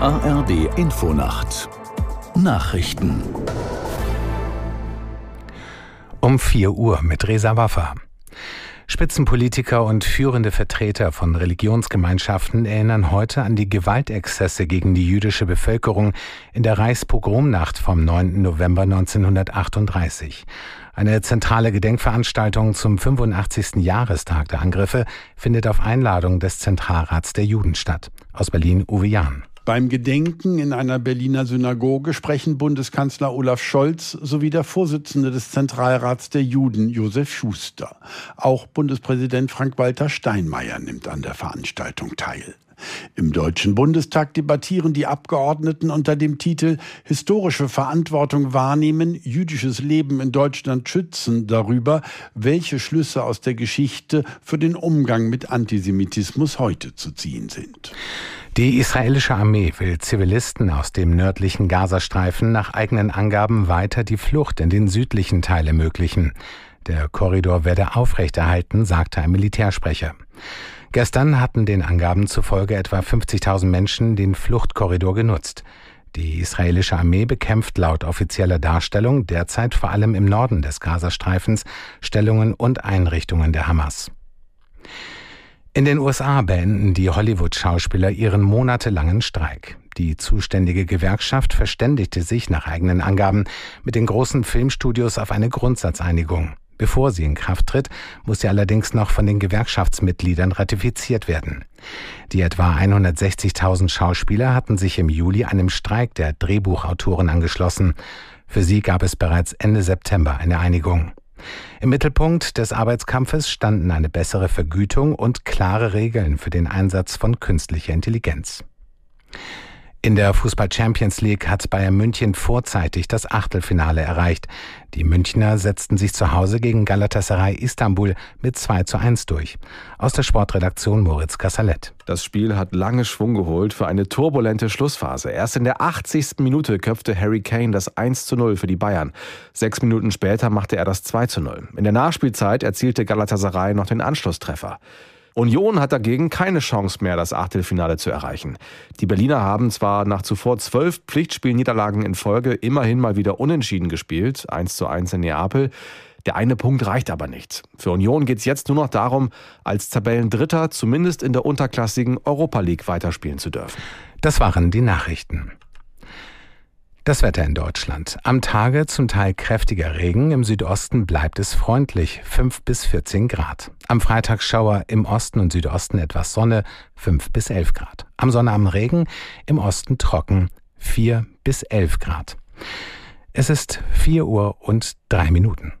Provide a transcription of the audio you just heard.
ARD Infonacht Nachrichten um 4 Uhr mit Resa Waffa. Spitzenpolitiker und führende Vertreter von Religionsgemeinschaften erinnern heute an die Gewaltexzesse gegen die jüdische Bevölkerung in der Reichspogromnacht vom 9. November 1938. Eine zentrale Gedenkveranstaltung zum 85. Jahrestag der Angriffe findet auf Einladung des Zentralrats der Juden statt. Aus Berlin Uwe Jahn. Beim Gedenken in einer Berliner Synagoge sprechen Bundeskanzler Olaf Scholz sowie der Vorsitzende des Zentralrats der Juden, Josef Schuster. Auch Bundespräsident Frank-Walter Steinmeier nimmt an der Veranstaltung teil. Im Deutschen Bundestag debattieren die Abgeordneten unter dem Titel Historische Verantwortung wahrnehmen, jüdisches Leben in Deutschland schützen darüber, welche Schlüsse aus der Geschichte für den Umgang mit Antisemitismus heute zu ziehen sind. Die israelische Armee will Zivilisten aus dem nördlichen Gazastreifen nach eigenen Angaben weiter die Flucht in den südlichen Teil ermöglichen. Der Korridor werde aufrechterhalten, sagte ein Militärsprecher. Gestern hatten den Angaben zufolge etwa 50.000 Menschen den Fluchtkorridor genutzt. Die israelische Armee bekämpft laut offizieller Darstellung derzeit vor allem im Norden des Gazastreifens Stellungen und Einrichtungen der Hamas. In den USA beenden die Hollywood-Schauspieler ihren monatelangen Streik. Die zuständige Gewerkschaft verständigte sich nach eigenen Angaben mit den großen Filmstudios auf eine Grundsatzeinigung. Bevor sie in Kraft tritt, muss sie allerdings noch von den Gewerkschaftsmitgliedern ratifiziert werden. Die etwa 160.000 Schauspieler hatten sich im Juli einem Streik der Drehbuchautoren angeschlossen. Für sie gab es bereits Ende September eine Einigung. Im Mittelpunkt des Arbeitskampfes standen eine bessere Vergütung und klare Regeln für den Einsatz von künstlicher Intelligenz. In der Fußball Champions League hat Bayern München vorzeitig das Achtelfinale erreicht. Die Münchner setzten sich zu Hause gegen Galatasaray Istanbul mit 2 zu 1 durch. Aus der Sportredaktion Moritz Kassalet. Das Spiel hat lange Schwung geholt für eine turbulente Schlussphase. Erst in der 80. Minute köpfte Harry Kane das 1 zu 0 für die Bayern. Sechs Minuten später machte er das 2 zu 0. In der Nachspielzeit erzielte Galatasaray noch den Anschlusstreffer. Union hat dagegen keine Chance mehr, das Achtelfinale zu erreichen. Die Berliner haben zwar nach zuvor zwölf Pflichtspielniederlagen in Folge immerhin mal wieder unentschieden gespielt, 1 zu 1 in Neapel. Der eine Punkt reicht aber nicht. Für Union geht es jetzt nur noch darum, als Tabellendritter zumindest in der unterklassigen Europa League weiterspielen zu dürfen. Das waren die Nachrichten. Das Wetter in Deutschland. Am Tage zum Teil kräftiger Regen, im Südosten bleibt es freundlich, 5 bis 14 Grad. Am Freitag Schauer im Osten und Südosten etwas Sonne, 5 bis 11 Grad. Am Sonnabend Regen, im Osten trocken, 4 bis 11 Grad. Es ist 4 Uhr und 3 Minuten.